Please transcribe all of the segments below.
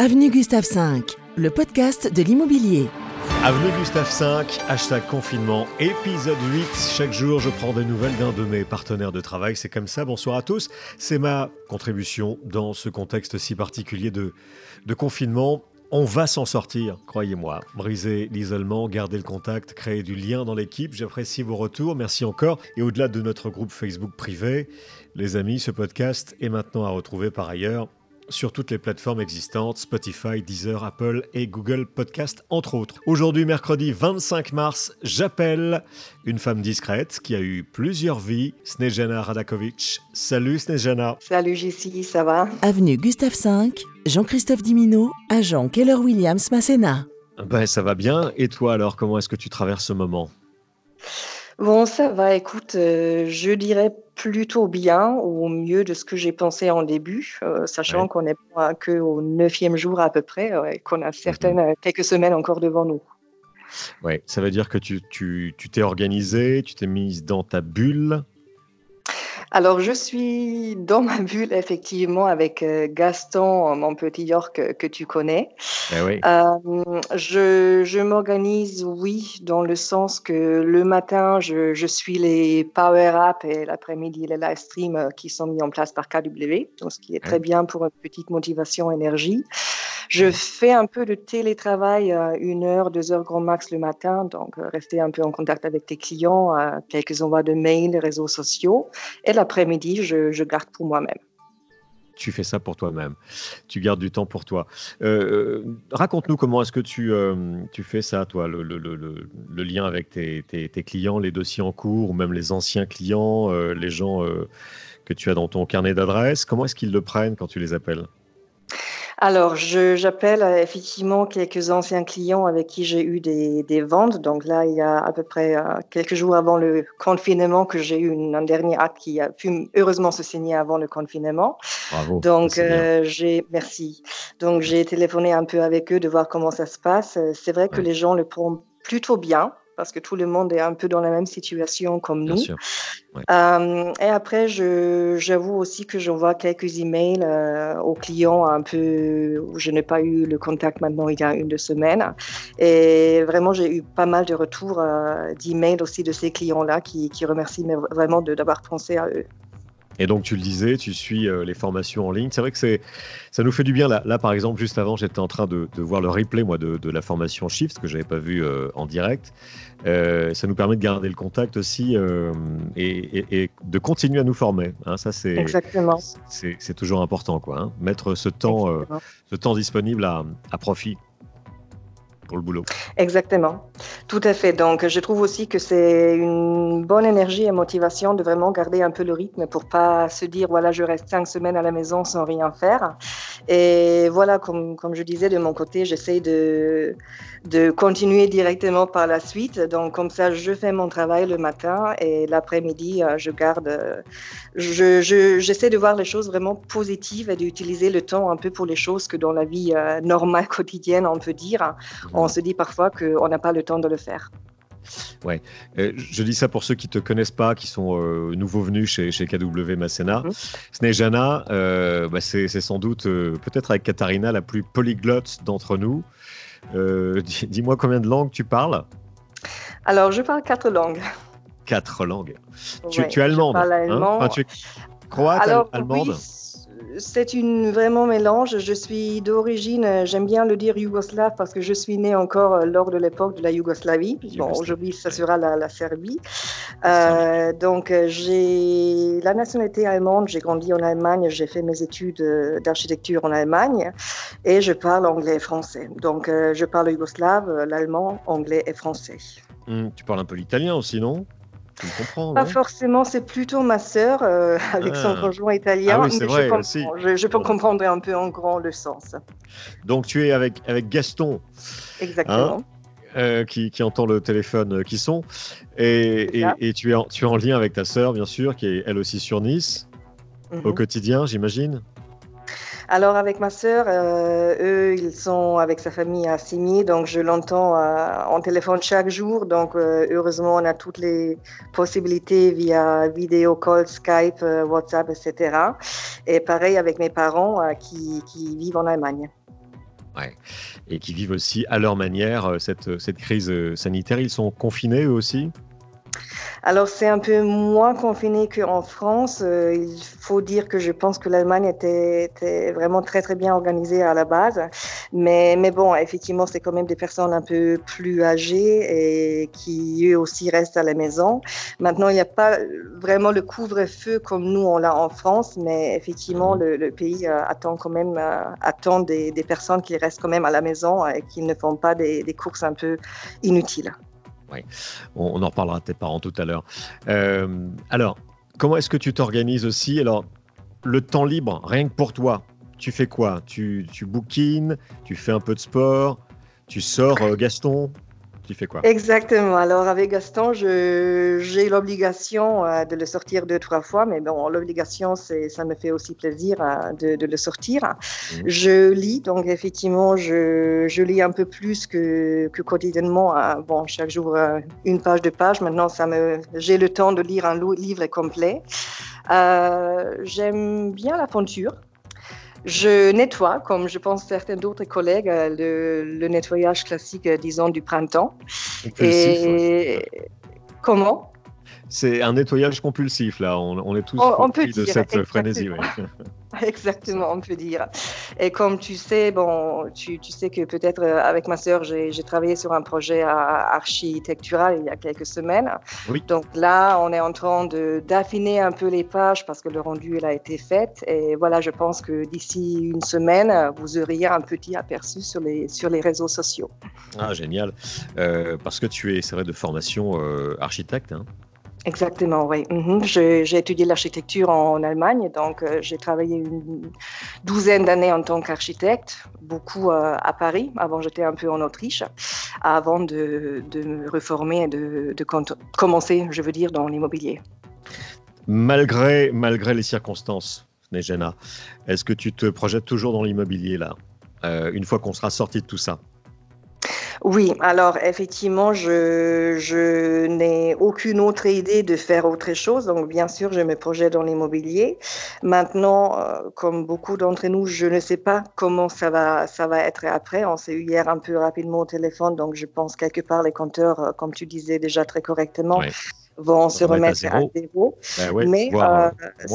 Avenue Gustave V, le podcast de l'immobilier. Avenue Gustave V, hashtag confinement, épisode 8. Chaque jour, je prends des nouvelles d'un de mes partenaires de travail. C'est comme ça. Bonsoir à tous. C'est ma contribution dans ce contexte si particulier de, de confinement. On va s'en sortir, croyez-moi. Briser l'isolement, garder le contact, créer du lien dans l'équipe. J'apprécie vos retours. Merci encore. Et au-delà de notre groupe Facebook privé, les amis, ce podcast est maintenant à retrouver par ailleurs sur toutes les plateformes existantes, Spotify, Deezer, Apple et Google Podcast, entre autres. Aujourd'hui, mercredi 25 mars, j'appelle une femme discrète qui a eu plusieurs vies, Snejana Radakovic. Salut Snejana. Salut Jessie, ça va? Avenue Gustave V, Jean-Christophe Dimino, agent Keller Williams Masséna. Ben, ça va bien. Et toi alors, comment est-ce que tu traverses ce moment? Bon, ça va, écoute, euh, je dirais plutôt bien, au mieux de ce que j'ai pensé en début, euh, sachant qu'on n'est pas que au neuvième jour à peu près, euh, et qu'on a certaines, euh, quelques semaines encore devant nous. Ouais, ça veut dire que tu tu tu t'es organisé, tu t'es mise dans ta bulle. Alors, je suis dans ma bulle, effectivement, avec euh, Gaston, mon petit York euh, que tu connais. Eh oui. Euh, je je m'organise, oui, dans le sens que le matin, je, je suis les Power Apps et l'après-midi, les live streams qui sont mis en place par KW, donc ce qui est très bien pour une petite motivation énergie. Je fais un peu de télétravail, une heure, deux heures grand max le matin, donc rester un peu en contact avec tes clients, quelques envois de mails, réseaux sociaux. Et l'après-midi, je, garde pour moi-même. Tu fais ça pour toi-même. Tu gardes du temps pour toi. Euh, euh, Raconte-nous comment est-ce que tu, euh, fais ça, toi, le, lien avec tes, clients, les dossiers en cours, ou même les anciens clients, les gens que tu as dans ton carnet d'adresses. Comment est-ce qu'ils le prennent quand tu les appelles? Alors, je- j'appelle euh, effectivement quelques anciens clients avec qui j'ai eu des, des ventes. Donc là, il y a à peu près euh, quelques jours avant le confinement que j'ai eu une- un dernier acte qui a pu heureusement se signer avant le confinement. Bravo. Donc, euh, j'ai, merci. Donc, j'ai téléphoné un peu avec eux de voir comment ça se passe. Euh, C'est vrai que Ouais. les gens le prennent plutôt bien parce que tout le monde est un peu dans la même situation comme Bien nous. sûr. Euh, et après, j'avoue aussi que j'envoie quelques emails euh, aux clients un peu où je n'ai pas eu le contact maintenant il y a une deux semaines. Et vraiment, j'ai eu pas mal de retours euh, d'emails aussi de ces clients-là qui, qui remercient mais vraiment d'avoir pensé à eux. Et donc, tu le disais, tu suis euh, les formations en ligne. C'est vrai que c'est, ça nous fait du bien. Là, là par exemple, juste avant, j'étais en train de, de voir le replay, moi, de, de la formation Shift, que je n'avais pas vu euh, en direct. Euh, ça nous permet de garder le contact aussi et, et- et de continuer à nous former. hein. ça, c'est, Exactement. c'est, toujours important, quoi. hein. Mettre ce temps, ce temps disponible à, à profit le boulot. Exactement, tout à fait. Donc, je trouve aussi que c'est une bonne énergie et motivation de vraiment garder un peu le rythme pour pas se dire voilà, je reste cinq semaines à la maison sans rien faire. Et voilà, comme, comme je disais de mon côté, j'essaie de, de continuer directement par la suite. Donc, comme ça, je fais mon travail le matin et l'après-midi, euh, je garde. euh, je, je- j'essaie de voir les choses vraiment positives et d'utiliser le temps un peu pour les choses que dans la vie euh, normale, quotidienne, on peut dire on se dit parfois qu'on n'a pas le temps de le faire. Euh, je dis ça pour ceux qui ne te connaissent pas, qui sont euh, nouveaux venus chez, chez KW Masséna. Mhm. Snejana, euh, bah, c'est sans doute, euh, peut-être avec Katharina, la plus polyglotte d'entre nous. Dis- Dis-moi combien de langues tu parles? Alors, je parle quatre langues. Quatre langues. Tu, Ouais, tu es allemande Je parle hein? allemand. Enfin, tu es croate, Alors, allemande? oui, c'est une vraiment mélange. Je suis d'origine, j'aime bien le dire yougoslave parce que je suis née encore euh, lors de l'époque de la Yougoslavie. Bon, aujourd'hui, ça sera la, la Serbie. Euh, donc, euh, j'ai la nationalité allemande. J'ai grandi en Allemagne. J'ai fait mes études d'architecture en Allemagne et je parle anglais et français. Donc, je parle yougoslave, l'allemand, anglais et français. Hum, Tu parles un peu l'italien aussi, non? Tu me comprends, Pas forcément, c'est plutôt ma sœur euh, avec son Ah. conjoint italien. Ah oui, c'est mais vrai, je, comprends. aussi. je, je peux comprendre un peu en grand le sens. Donc tu es avec, avec Gaston, Exactement. euh, qui, qui entend le téléphone euh, qui sonne, et, et, tu, es en, tu es en lien avec ta sœur, bien sûr, qui est elle aussi sur Nice, Mhm. au quotidien, j'imagine. Alors avec ma sœur, euh, eux, ils sont avec sa famille à Signy, donc je l'entends euh, en téléphone chaque jour. Donc euh, heureusement, on a toutes les possibilités via vidéo call, Skype, euh, WhatsApp, etc. Et pareil avec mes parents euh, qui, qui vivent en Allemagne. Et qui vivent aussi à leur manière cette, cette crise sanitaire. Ils sont confinés eux aussi? Alors, c'est un peu moins confiné qu'en France. Euh, il faut dire que je pense que l'Allemagne était, vraiment très, très bien organisée à la base. Mais, mais bon, effectivement, c'est quand même des personnes un peu plus âgées et qui, eux aussi, restent à la maison. Maintenant, il n'y a pas vraiment le couvre-feu comme nous, on l'a en France, mais effectivement, mhm. le, pays euh, attend quand même euh, attend des, personnes qui restent quand même à la maison et qui ne font pas des courses un peu inutiles. Oui, on, en reparlera peut-être par en tout à l'heure. Euh, alors, comment est-ce que tu t'organises aussi? Alors, le temps libre, rien que pour toi, tu fais quoi? Tu, tu bouquines, tu fais un peu de sport, tu sors, euh, Gaston? Quoi Exactement. Alors avec Gaston, j'ai l'obligation euh, de le sortir deux, trois fois, mais bon, l'obligation, ça me fait aussi plaisir euh, de, le sortir. Mhm. Je lis, donc effectivement, je, je, lis un peu plus que, que quotidiennement. Euh, bon, chaque jour, une page, deux pages. Maintenant, ça me, j'ai le temps de lire un livre complet. J'aime bien la peinture. Je nettoie, comme je pense certains d'autres collègues, euh, le, nettoyage classique, euh, disons, du printemps. Et comment? C'est un nettoyage compulsif, là. On, est tous on, de cette frénésie. exactement, on peut dire. Et comme tu sais, bon, tu, tu sais que peut-être euh, avec ma sœur, j'ai travaillé sur un projet architectural il y a quelques semaines. Oui. Donc là, on est en train d'affiner un peu les pages parce que le rendu il a été fait. Et voilà, je pense que d'ici une semaine, vous auriez un petit aperçu sur les, sur les réseaux sociaux. Ah, génial. Euh, parce que tu es, c'est vrai, de formation euh, architecte. Hein Exactement, oui. Mhm. J'ai étudié l'architecture en Allemagne, donc euh, j'ai travaillé une douzaine d'années en tant qu'architecte, beaucoup euh, à Paris. Avant, j'étais un peu en Autriche, avant de, me reformer et de, commencer, je veux dire, dans l'immobilier. Malgré, malgré les circonstances, Nejena, est-ce que tu te projettes toujours dans l'immobilier là, euh, une fois qu'on sera sorti de tout ça? Oui, alors effectivement, je, je n'ai aucune autre idée de faire autre chose. Donc, bien sûr, je me projette dans l'immobilier. Maintenant, euh, comme beaucoup d'entre nous, je ne sais pas comment ça va, ça va être après. On s'est eu hier un peu rapidement au téléphone, donc je pense quelque part les compteurs, euh, comme tu disais déjà très correctement, vont se remettre à zéro. Ben mais euh,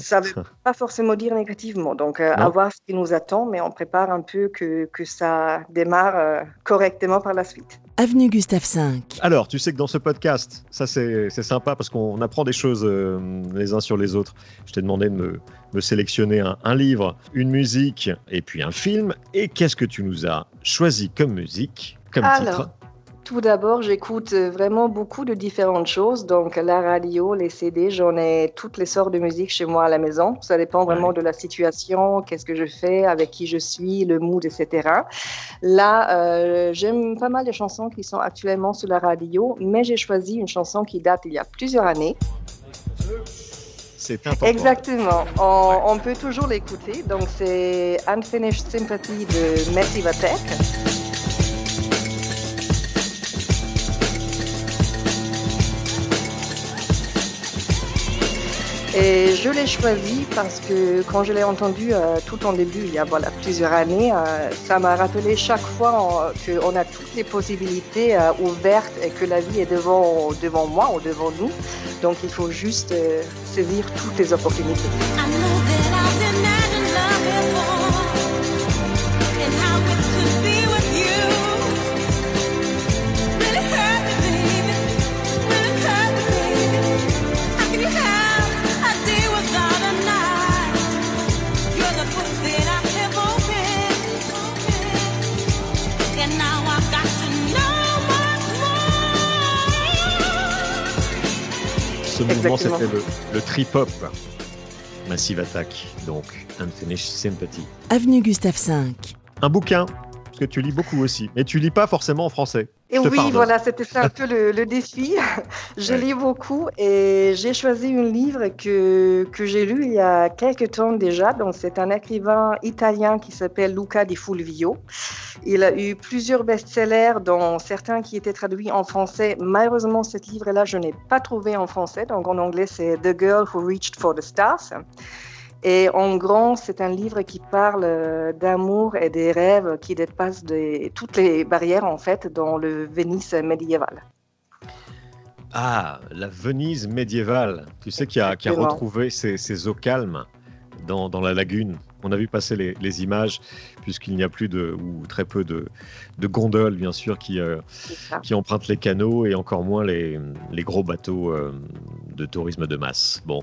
ça ne veut pas forcément dire négativement. Donc, euh, à voir ce qui nous attend, mais on prépare un peu que, que ça démarre euh, correctement par la suite. Avenue Gustave V. Alors, tu sais que dans ce podcast, ça c'est sympa parce qu'on apprend des choses les uns sur les autres. Je t'ai demandé de me, me sélectionner un, un, livre, une musique et puis un film. Et qu'est-ce que tu nous as choisi comme musique, comme titre? Tout d'abord, j'écoute vraiment beaucoup de différentes choses. Donc, la radio, les CD, j'en ai toutes les sortes de musique chez moi à la maison. Ça dépend vraiment de la situation, qu'est-ce que je fais, avec qui je suis, le mood, etc. Là, euh, j'aime pas mal de chansons qui sont actuellement sur la radio, mais j'ai choisi une chanson qui date il y a plusieurs années. C'est important. Exactement. On, on peut toujours l'écouter. Donc, c'est Unfinished Sympathy de Massive Attack. Et je l'ai choisi parce que quand je l'ai entendu euh, tout en début, il y a voilà, plusieurs années, euh, ça m'a rappelé chaque fois qu'on a toutes les possibilités euh, ouvertes et que la vie est devant, devant moi ou devant nous. Donc il faut juste saisir toutes les opportunités. Ce mouvement, c'était le, trip-hop. Massive Attack, donc Unfinished Sympathy. Avenue Gustave V. Un bouquin, parce que tu lis beaucoup aussi, mais tu lis pas forcément en français. Et oui, voilà, c'était ça un peu le, défi. je lis beaucoup et j'ai choisi un livre que, que j'ai lu il y a quelques temps déjà. Donc, c'est un écrivain italien qui s'appelle Luca Di Fulvio. Il a eu plusieurs best-sellers, dont certains qui étaient traduits en français. Malheureusement, ce livre-là, je n'ai pas trouvé en français. Donc, en anglais, c'est The Girl Who Reached for the Stars. Et en grand, c'est un livre qui parle d'amour et des rêves qui dépassent toutes les barrières en fait dans le Venise médiéval. Ah, la Venise médiévale. Tu sais, qui a, retrouvé ses, eaux calmes dans, la lagune. On a vu passer les, images, puisqu'il n'y a plus de, ou très peu de, gondoles, bien sûr, qui, euh, qui empruntent les canaux et encore moins les, gros bateaux euh, de tourisme de masse. Bon,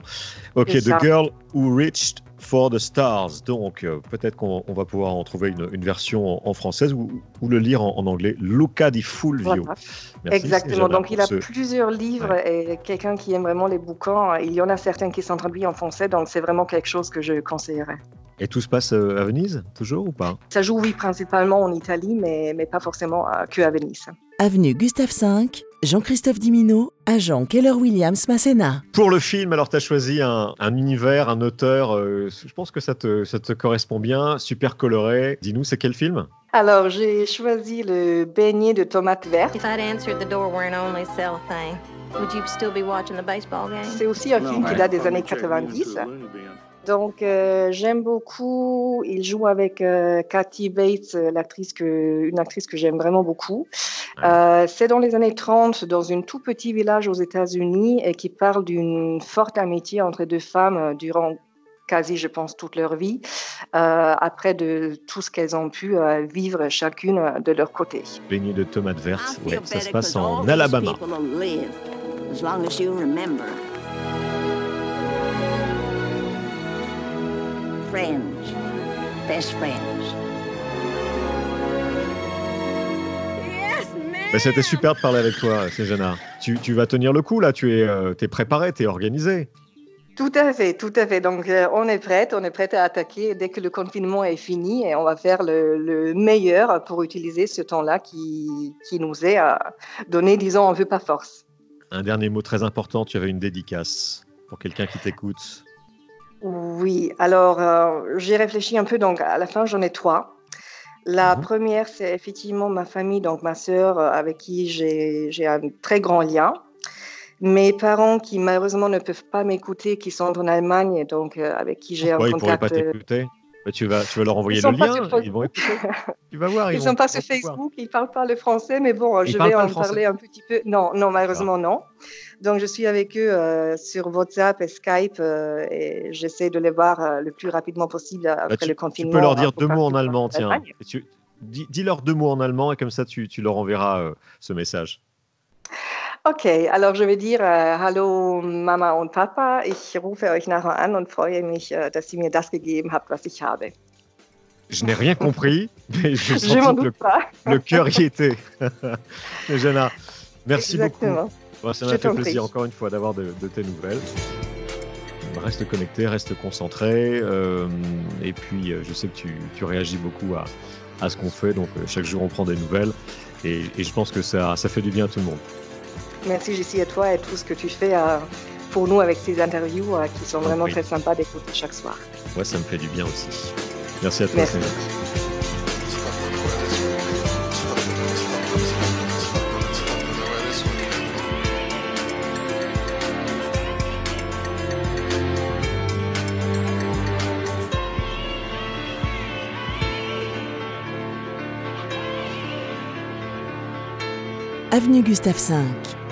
ok, The Girl Who Reached for the Stars. Donc, euh, peut-être qu'on va pouvoir en trouver une, version en, française ou, le lire en, anglais. Luca di Fulvio. Exactement. Donc, il a plusieurs livres et quelqu'un qui aime vraiment les bouquins, il y en a certains qui sont traduits en français, donc c'est vraiment quelque chose que je conseillerais. Et tout se passe euh, à Venise, toujours ou pas? Ça joue, oui, principalement en Italie, mais, mais pas forcément euh, que à Venise. Avenue Gustave V, Jean-Christophe Dimino, agent Keller Williams Masséna. Pour le film, alors tu as choisi un, univers, un auteur, euh, je pense que ça te, ça te correspond bien, super coloré. Dis-nous, c'est quel film? Alors, j'ai choisi le beignet de tomates vertes. C'est aussi un film qui date des années 90. Donc, euh, j'aime beaucoup. Il joue avec euh, Kathy Bates, l'actrice que, une actrice que j'aime vraiment beaucoup. Euh, c'est dans les années 30, dans un tout petit village aux États-Unis, et qui parle d'une forte amitié entre deux femmes durant quasi, je pense, toute leur vie, après de tout ce qu'elles ont pu vivre chacune de leur côté. Beignet de tomates vertes, ouais, ça se passe en Alabama. Best friends. C'était super de parler avec toi, Sejana. Tu, tu vas tenir le coup là, tu es, euh, es préparé, tu es organisé. Tout à fait, tout à fait. Donc, euh, on est prête, on est prête à attaquer dès que le confinement est fini et on va faire le, meilleur pour utiliser ce temps-là qui, qui, nous est euh, donné, disons, en vue pas force. Un dernier mot très important, tu avais une dédicace pour quelqu'un qui t'écoute. Oui, alors euh, j'ai réfléchi un peu, donc à la fin j'en ai trois. La mhm. première, c'est effectivement ma famille, donc ma sœur euh, avec qui j'ai un très grand lien. Mes parents qui malheureusement ne peuvent pas m'écouter, qui sont en Allemagne, donc euh, avec qui j'ai un contact. Ils pourraient pas t'écouter? Bah, tu, vas, tu vas leur envoyer le lien, ils vont écouter. tu vas voir. Ils ne sont pas sur Facebook, ils ne parlent pas le français, mais bon, je vais en parler un petit peu. Non, non, malheureusement, non. Donc, je suis avec eux euh, sur WhatsApp et Skype euh, et j'essaie de les voir euh, le plus rapidement possible bah, après le confinement. Tu peux leur dire deux mots en allemand, tiens. dis-leur deux mots en allemand et comme ça, tu, tu leur enverras ce message. Ok, alors je vais dire Hallo Mama und Papa, ich rufe euch nachher an und freue mich, dass ihr mir das gegeben habt, was ich habe. Je n'ai rien compris, mais je sens que le, le cœur y était. Jenna, merci Exactement. beaucoup ça m'a fait plaisir encore une fois d'avoir de, tes nouvelles. Reste connecté, reste concentré. Euh, et puis, euh, je sais que tu, réagis beaucoup à, ce qu'on fait. Donc, euh, chaque jour, on prend des nouvelles. Et, je pense que ça, ça fait du bien à tout le monde. Merci, Jessie, à toi et tout ce que tu fais pour nous avec ces interviews qui sont vraiment très sympas d'écouter chaque soir. Ouais, ça me fait du bien aussi. Merci à toi, Merci. avenue Gustave V.